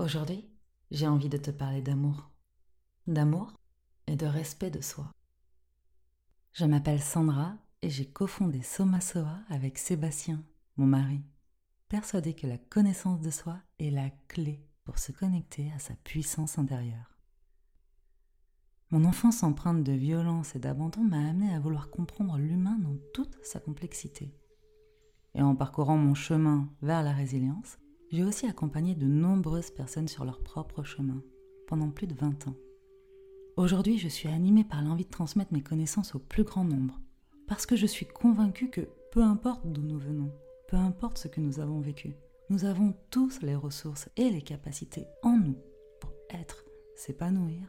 Aujourd'hui, j'ai envie de te parler d'amour. D'amour et de respect de soi. Je m'appelle Sandra et j'ai cofondé Soma Soa avec Sébastien, mon mari, persuadé que la connaissance de soi est la clé pour se connecter à sa puissance intérieure. Mon enfance empreinte de violence et d'abandon m'a amené à vouloir comprendre l'humain dans toute sa complexité. Et en parcourant mon chemin vers la résilience, j'ai aussi accompagné de nombreuses personnes sur leur propre chemin, pendant plus de 20 ans. Aujourd'hui, je suis animée par l'envie de transmettre mes connaissances au plus grand nombre, parce que je suis convaincue que peu importe d'où nous venons, peu importe ce que nous avons vécu, nous avons tous les ressources et les capacités en nous pour être, s'épanouir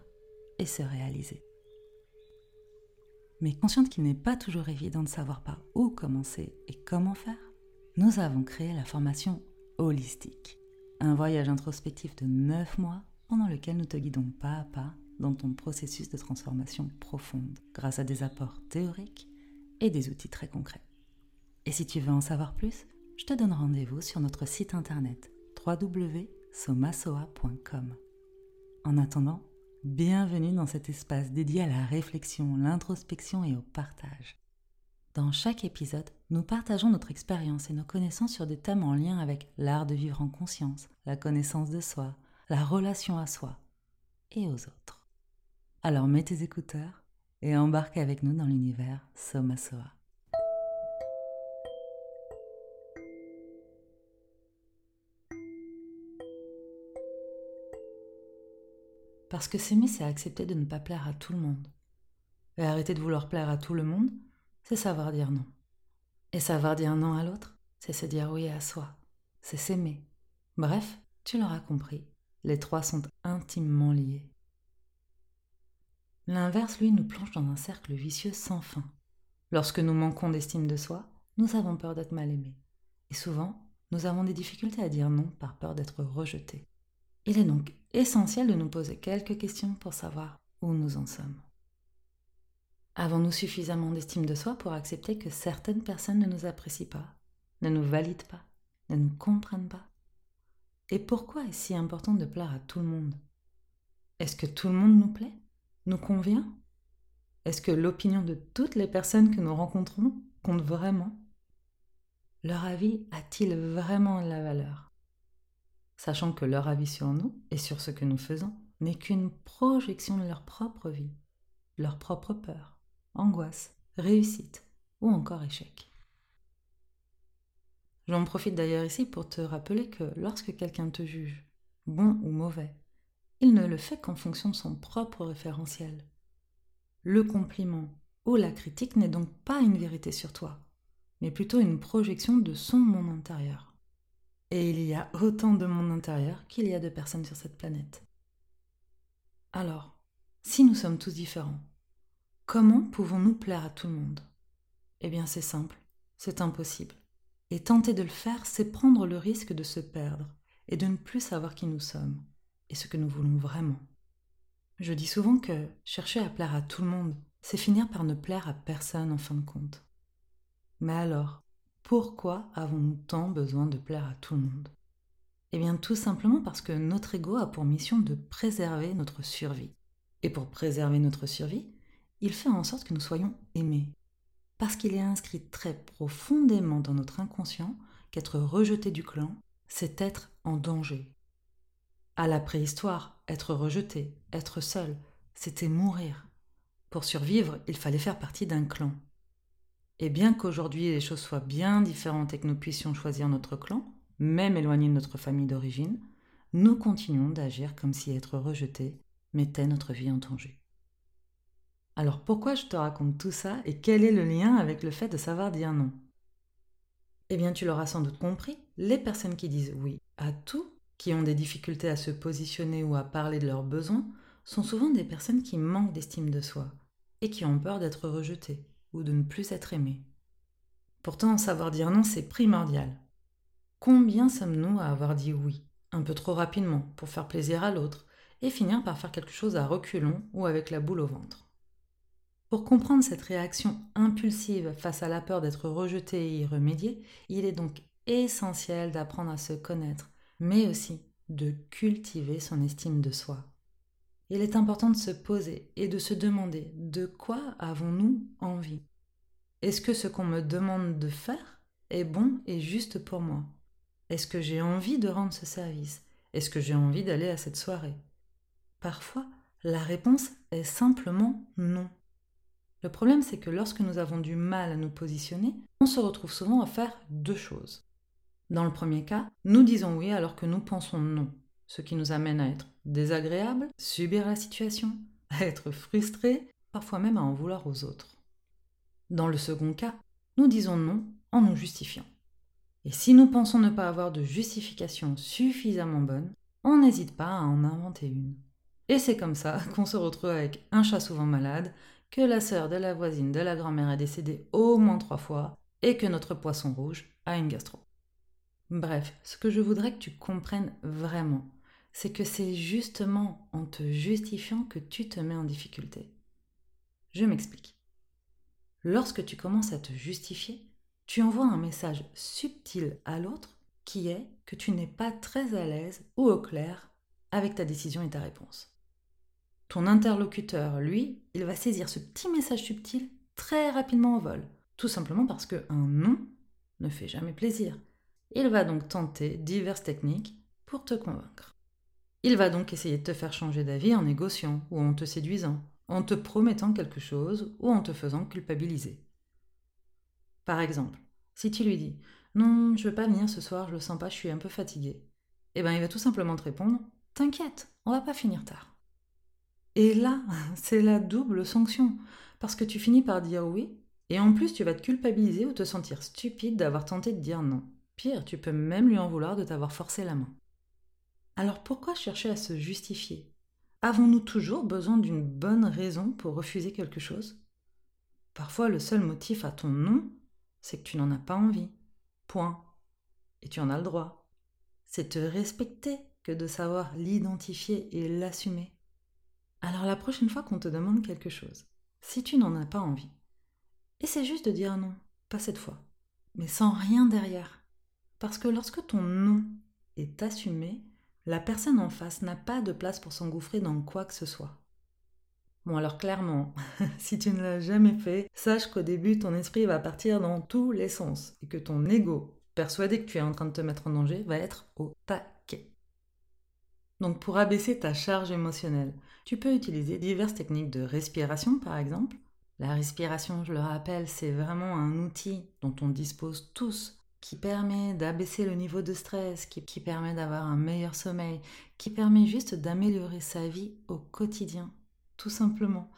et se réaliser. Mais consciente qu'il n'est pas toujours évident de savoir par où commencer et comment faire, nous avons créé la formation holistique, un voyage introspectif de 9 mois pendant lequel nous te guidons pas à pas dans ton processus de transformation profonde grâce à des apports théoriques et des outils très concrets. Et si tu veux en savoir plus, je te donne rendez-vous sur notre site internet www.somasoa.com. En attendant, bienvenue dans cet espace dédié à la réflexion, l'introspection et au partage. Dans chaque épisode, nous partageons notre expérience et nos connaissances sur des thèmes en lien avec l'art de vivre en conscience, la connaissance de soi, la relation à soi et aux autres. Alors mets tes écouteurs et embarque avec nous dans l'univers Soma Soa. Parce que s'aimer, c'est accepter de ne pas plaire à tout le monde. Et arrêter de vouloir plaire à tout le monde, c'est savoir dire non. Et savoir dire non à l'autre, c'est se dire oui à soi, c'est s'aimer. Bref, tu l'auras compris, les trois sont intimement liés. L'inverse, lui, nous plonge dans un cercle vicieux sans fin. Lorsque nous manquons d'estime de soi, nous avons peur d'être mal aimés. Et souvent, nous avons des difficultés à dire non par peur d'être rejetés. Il est donc essentiel de nous poser quelques questions pour savoir où nous en sommes. Avons-nous suffisamment d'estime de soi pour accepter que certaines personnes ne nous apprécient pas, ne nous valident pas, ne nous comprennent pas? Et pourquoi est-ce si important de plaire à tout le monde? Est-ce que tout le monde nous plaît? Nous convient? Est-ce que l'opinion de toutes les personnes que nous rencontrons compte vraiment? Leur avis a-t-il vraiment la valeur? Sachant que leur avis sur nous et sur ce que nous faisons n'est qu'une projection de leur propre vie, leur propre peur, angoisse, réussite ou encore échec. J'en profite d'ailleurs ici pour te rappeler que lorsque quelqu'un te juge, bon ou mauvais, il ne le fait qu'en fonction de son propre référentiel. Le compliment ou la critique n'est donc pas une vérité sur toi, mais plutôt une projection de son monde intérieur. Et il y a autant de monde intérieur qu'il y a de personnes sur cette planète. Alors, si nous sommes tous différents, Comment pouvons-nous plaire à tout le monde? Eh bien c'est simple, c'est impossible. Et tenter de le faire, c'est prendre le risque de se perdre et de ne plus savoir qui nous sommes et ce que nous voulons vraiment. Je dis souvent que chercher à plaire à tout le monde, c'est finir par ne plaire à personne en fin de compte. Mais alors, pourquoi avons-nous tant besoin de plaire à tout le monde? Eh bien tout simplement parce que notre ego a pour mission de préserver notre survie. Et pour préserver notre survie, il fait en sorte que nous soyons aimés. Parce qu'il est inscrit très profondément dans notre inconscient qu'être rejeté du clan, c'est être en danger. À la préhistoire, être rejeté, être seul, c'était mourir. Pour survivre, il fallait faire partie d'un clan. Et bien qu'aujourd'hui les choses soient bien différentes et que nous puissions choisir notre clan, même éloigné de notre famille d'origine, nous continuons d'agir comme si être rejeté mettait notre vie en danger. Alors pourquoi je te raconte tout ça et quel est le lien avec le fait de savoir dire non? Eh bien tu l'auras sans doute compris, les personnes qui disent oui à tout, qui ont des difficultés à se positionner ou à parler de leurs besoins, sont souvent des personnes qui manquent d'estime de soi et qui ont peur d'être rejetées ou de ne plus être aimées. Pourtant, savoir dire non, c'est primordial. Combien sommes-nous à avoir dit oui, un peu trop rapidement, pour faire plaisir à l'autre, et finir par faire quelque chose à reculons ou avec la boule au ventre? Pour comprendre cette réaction impulsive face à la peur d'être rejeté et y remédier, il est donc essentiel d'apprendre à se connaître, mais aussi de cultiver son estime de soi. Il est important de se poser et de se demander de quoi avons-nous envie? Est-ce que ce qu'on me demande de faire est bon et juste pour moi? Est-ce que j'ai envie de rendre ce service? Est-ce que j'ai envie d'aller à cette soirée? Parfois, la réponse est simplement non. Le problème, c'est que lorsque nous avons du mal à nous positionner, on se retrouve souvent à faire deux choses. Dans le premier cas, nous disons oui alors que nous pensons non, ce qui nous amène à être désagréable, subir la situation, à être frustré, parfois même à en vouloir aux autres. Dans le second cas, nous disons non en nous justifiant. Et si nous pensons ne pas avoir de justification suffisamment bonne, on n'hésite pas à en inventer une. Et c'est comme ça qu'on se retrouve avec un chat souvent malade, que la sœur de la voisine de la grand-mère est décédée au moins trois fois, et que notre poisson rouge a une gastro. Bref, ce que je voudrais que tu comprennes vraiment, c'est que c'est justement en te justifiant que tu te mets en difficulté. Je m'explique. Lorsque tu commences à te justifier, tu envoies un message subtil à l'autre qui est que tu n'es pas très à l'aise ou au clair avec ta décision et ta réponse. Ton interlocuteur, lui, il va saisir ce petit message subtil très rapidement au vol, tout simplement parce qu'un non ne fait jamais plaisir. Il va donc tenter diverses techniques pour te convaincre. Il va donc essayer de te faire changer d'avis en négociant ou en te séduisant, en te promettant quelque chose ou en te faisant culpabiliser. Par exemple, si tu lui dis Non, je veux pas venir ce soir, je le sens pas, je suis un peu fatigué, eh bien il va tout simplement te répondre T'inquiète, on va pas finir tard. Et là, c'est la double sanction, parce que tu finis par dire oui, et en plus tu vas te culpabiliser ou te sentir stupide d'avoir tenté de dire non. Pire, tu peux même lui en vouloir de t'avoir forcé la main. Alors pourquoi chercher à se justifier? Avons-nous toujours besoin d'une bonne raison pour refuser quelque chose? Parfois le seul motif à ton non, c'est que tu n'en as pas envie. Point. Et tu en as le droit. C'est te respecter que de savoir l'identifier et l'assumer. Alors la prochaine fois qu'on te demande quelque chose, si tu n'en as pas envie, essaie juste de dire non, pas cette fois, mais sans rien derrière. Parce que lorsque ton non est assumé, la personne en face n'a pas de place pour s'engouffrer dans quoi que ce soit. Bon alors clairement, si tu ne l'as jamais fait, sache qu'au début ton esprit va partir dans tous les sens et que ton ego, persuadé que tu es en train de te mettre en danger, va être au taquet. Donc pour abaisser ta charge émotionnelle, tu peux utiliser diverses techniques de respiration par exemple. La respiration, je le rappelle, c'est vraiment un outil dont on dispose tous qui permet d'abaisser le niveau de stress, qui, permet d'avoir un meilleur sommeil, qui permet juste d'améliorer sa vie au quotidien, tout simplement.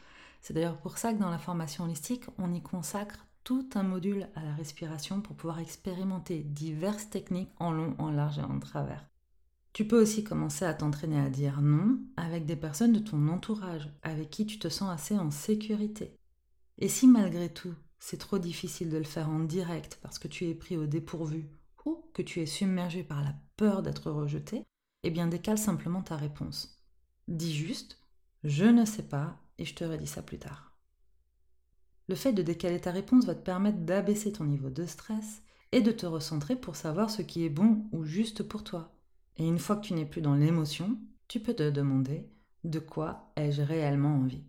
C'est d'ailleurs pour ça que dans la formation holistique, on y consacre tout un module à la respiration pour pouvoir expérimenter diverses techniques en long, en large et en travers. Tu peux aussi commencer à t'entraîner à dire non avec des personnes de ton entourage, avec qui tu te sens assez en sécurité. Et si malgré tout, c'est trop difficile de le faire en direct parce que tu es pris au dépourvu ou que tu es submergé par la peur d'être rejeté, eh bien décale simplement ta réponse. Dis juste je ne sais pas et je te redis ça plus tard. Le fait de décaler ta réponse va te permettre d'abaisser ton niveau de stress et de te recentrer pour savoir ce qui est bon ou juste pour toi. Et une fois que tu n'es plus dans l'émotion, tu peux te demander de quoi ai-je réellement envie.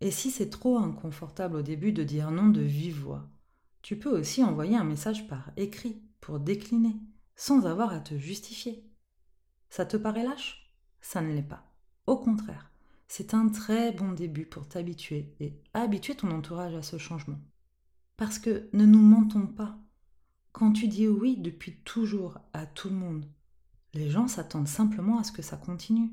Et si c'est trop inconfortable au début de dire non de vive voix, tu peux aussi envoyer un message par écrit pour décliner, sans avoir à te justifier. Ça te paraît lâche? Ça ne l'est pas. Au contraire, c'est un très bon début pour t'habituer et habituer ton entourage à ce changement. Parce que ne nous mentons pas. Quand tu dis oui depuis toujours à tout le monde, les gens s'attendent simplement à ce que ça continue.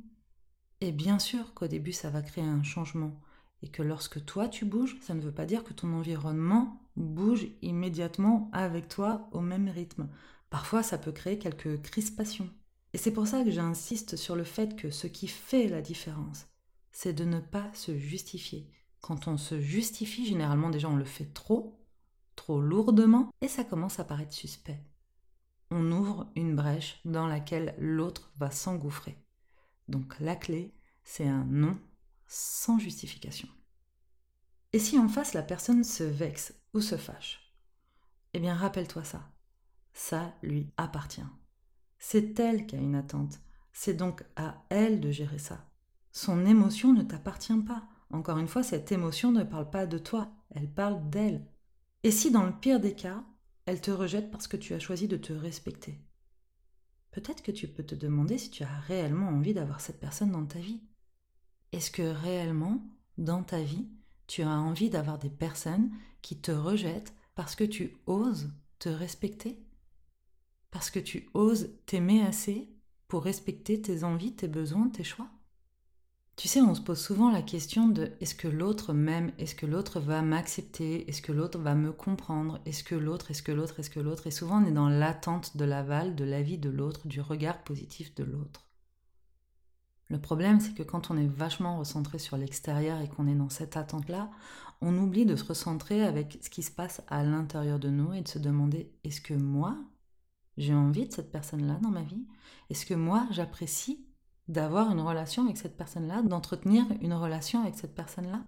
Et bien sûr qu'au début ça va créer un changement, et que lorsque toi tu bouges, ça ne veut pas dire que ton environnement bouge immédiatement avec toi au même rythme. Parfois ça peut créer quelques crispations. Et c'est pour ça que j'insiste sur le fait que ce qui fait la différence, c'est de ne pas se justifier. Quand on se justifie, généralement déjà on le fait trop, trop lourdement, et ça commence à paraître suspect on ouvre une brèche dans laquelle l'autre va s'engouffrer. Donc la clé, c'est un non sans justification. Et si en face la personne se vexe ou se fâche? Eh bien rappelle-toi ça. Ça lui appartient. C'est elle qui a une attente. C'est donc à elle de gérer ça. Son émotion ne t'appartient pas. Encore une fois, cette émotion ne parle pas de toi, elle parle d'elle. Et si dans le pire des cas, elle te rejette parce que tu as choisi de te respecter. Peut-être que tu peux te demander si tu as réellement envie d'avoir cette personne dans ta vie. Est-ce que réellement, dans ta vie, tu as envie d'avoir des personnes qui te rejettent parce que tu oses te respecter? Parce que tu oses t'aimer assez pour respecter tes envies, tes besoins, tes choix? Tu sais, on se pose souvent la question de est-ce que l'autre m'aime Est-ce que l'autre va m'accepter Est-ce que l'autre va me comprendre Est-ce que l'autre Est-ce que l'autre Est-ce que l'autre Et souvent, on est dans l'attente de l'aval, de l'avis de l'autre, du regard positif de l'autre. Le problème, c'est que quand on est vachement recentré sur l'extérieur et qu'on est dans cette attente-là, on oublie de se recentrer avec ce qui se passe à l'intérieur de nous et de se demander est-ce que moi, j'ai envie de cette personne-là dans ma vie? Est-ce que moi, j'apprécie d'avoir une relation avec cette personne-là, d'entretenir une relation avec cette personne-là.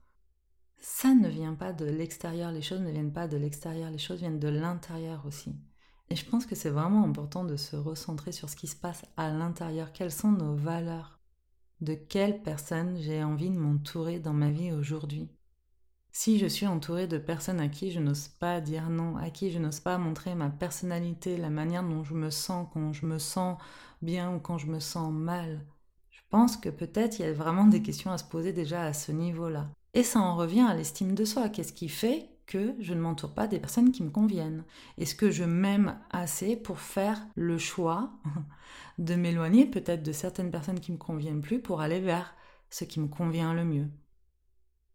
Ça ne vient pas de l'extérieur, les choses ne viennent pas de l'extérieur, les choses viennent de l'intérieur aussi. Et je pense que c'est vraiment important de se recentrer sur ce qui se passe à l'intérieur, quelles sont nos valeurs, de quelle personne j'ai envie de m'entourer dans ma vie aujourd'hui? Si je suis entourée de personnes à qui je n'ose pas dire non, à qui je n'ose pas montrer ma personnalité, la manière dont je me sens quand je me sens bien ou quand je me sens mal, pense que peut-être il y a vraiment des questions à se poser déjà à ce niveau-là. Et ça en revient à l'estime de soi. Qu'est-ce qui fait que je ne m'entoure pas des personnes qui me conviennent? Est-ce que je m'aime assez pour faire le choix de m'éloigner peut-être de certaines personnes qui me conviennent plus pour aller vers ce qui me convient le mieux?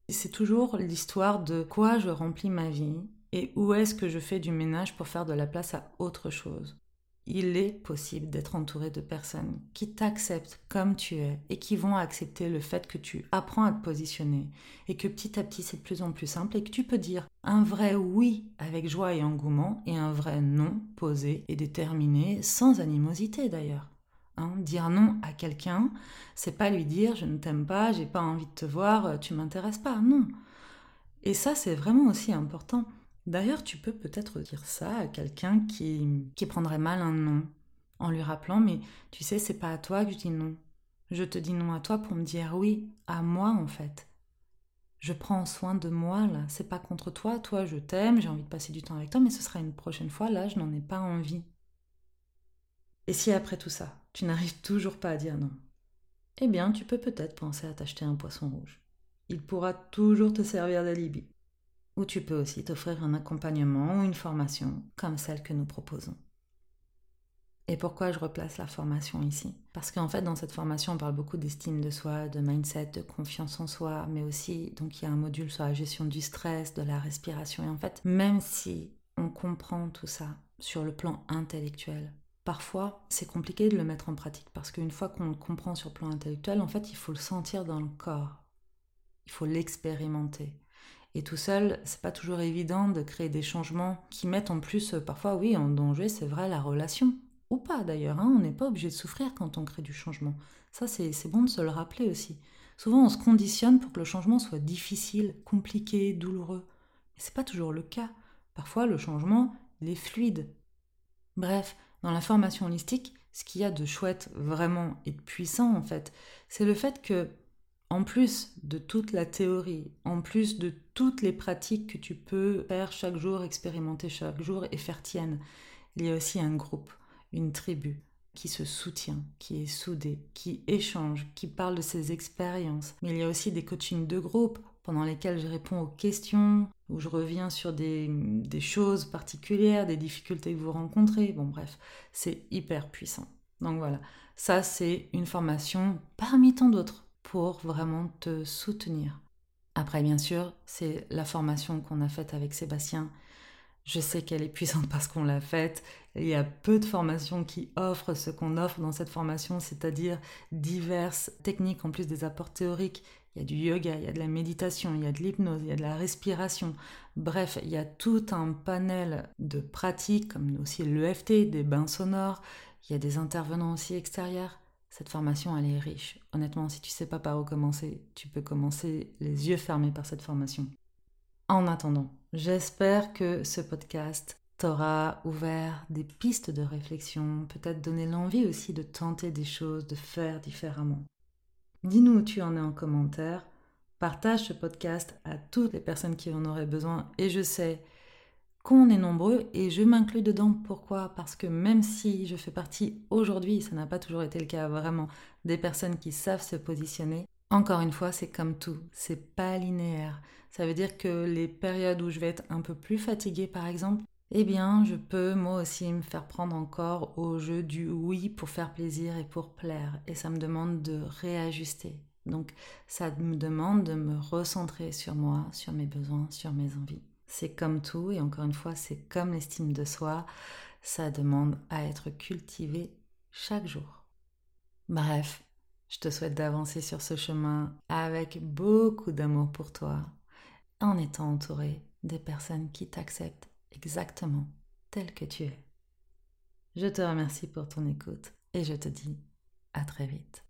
C'est toujours l'histoire de quoi je remplis ma vie et où est-ce que je fais du ménage pour faire de la place à autre chose il est possible d'être entouré de personnes qui t'acceptent comme tu es et qui vont accepter le fait que tu apprends à te positionner et que petit à petit c'est de plus en plus simple et que tu peux dire un vrai oui avec joie et engouement et un vrai non posé et déterminé sans animosité d'ailleurs. Hein, dire non à quelqu'un, c'est pas lui dire je ne t'aime pas, j'ai pas envie de te voir, tu m'intéresses pas, non. Et ça c'est vraiment aussi important. D'ailleurs, tu peux peut-être dire ça à quelqu'un qui, qui prendrait mal un non, en lui rappelant Mais tu sais, c'est pas à toi que je dis non. Je te dis non à toi pour me dire oui, à moi en fait. Je prends soin de moi là, c'est pas contre toi, toi je t'aime, j'ai envie de passer du temps avec toi, mais ce sera une prochaine fois, là je n'en ai pas envie. Et si après tout ça, tu n'arrives toujours pas à dire non, eh bien tu peux peut-être penser à t'acheter un poisson rouge. Il pourra toujours te servir d'alibi ou tu peux aussi t'offrir un accompagnement ou une formation comme celle que nous proposons. Et pourquoi je replace la formation ici? Parce qu'en fait, dans cette formation, on parle beaucoup d'estime de soi, de mindset, de confiance en soi, mais aussi, donc il y a un module sur la gestion du stress, de la respiration. Et en fait, même si on comprend tout ça sur le plan intellectuel, parfois c'est compliqué de le mettre en pratique parce qu'une fois qu'on le comprend sur le plan intellectuel, en fait, il faut le sentir dans le corps. Il faut l'expérimenter. Et tout seul, c'est pas toujours évident de créer des changements qui mettent en plus, euh, parfois, oui, en danger, c'est vrai, la relation. Ou pas d'ailleurs, hein, on n'est pas obligé de souffrir quand on crée du changement. Ça, c'est bon de se le rappeler aussi. Souvent, on se conditionne pour que le changement soit difficile, compliqué, douloureux. Mais c'est pas toujours le cas. Parfois, le changement, il est fluide. Bref, dans la formation holistique, ce qu'il y a de chouette vraiment et de puissant en fait, c'est le fait que en plus de toute la théorie, en plus de toutes les pratiques que tu peux faire chaque jour, expérimenter chaque jour et faire tienne, il y a aussi un groupe, une tribu qui se soutient, qui est soudée, qui échange, qui parle de ses expériences. Mais il y a aussi des coachings de groupe pendant lesquels je réponds aux questions, où je reviens sur des, des choses particulières, des difficultés que vous rencontrez. Bon bref, c'est hyper puissant. Donc voilà, ça c'est une formation parmi tant d'autres pour vraiment te soutenir. Après, bien sûr, c'est la formation qu'on a faite avec Sébastien. Je sais qu'elle est puissante parce qu'on l'a faite. Il y a peu de formations qui offrent ce qu'on offre dans cette formation, c'est-à-dire diverses techniques en plus des apports théoriques. Il y a du yoga, il y a de la méditation, il y a de l'hypnose, il y a de la respiration. Bref, il y a tout un panel de pratiques, comme aussi l'EFT, des bains sonores. Il y a des intervenants aussi extérieurs. Cette formation, elle est riche. Honnêtement, si tu sais pas par où commencer, tu peux commencer les yeux fermés par cette formation. En attendant, j'espère que ce podcast t'aura ouvert des pistes de réflexion, peut-être donné l'envie aussi de tenter des choses, de faire différemment. Dis-nous où tu en es en commentaire. Partage ce podcast à toutes les personnes qui en auraient besoin. Et je sais qu'on est nombreux et je m'inclus dedans. Pourquoi? Parce que même si je fais partie aujourd'hui, ça n'a pas toujours été le cas vraiment, des personnes qui savent se positionner, encore une fois, c'est comme tout, c'est pas linéaire. Ça veut dire que les périodes où je vais être un peu plus fatiguée, par exemple, eh bien, je peux moi aussi me faire prendre encore au jeu du oui pour faire plaisir et pour plaire. Et ça me demande de réajuster. Donc, ça me demande de me recentrer sur moi, sur mes besoins, sur mes envies. C'est comme tout, et encore une fois, c'est comme l'estime de soi, ça demande à être cultivé chaque jour. Bref, je te souhaite d'avancer sur ce chemin avec beaucoup d'amour pour toi, en étant entouré des personnes qui t'acceptent exactement tel que tu es. Je te remercie pour ton écoute et je te dis à très vite.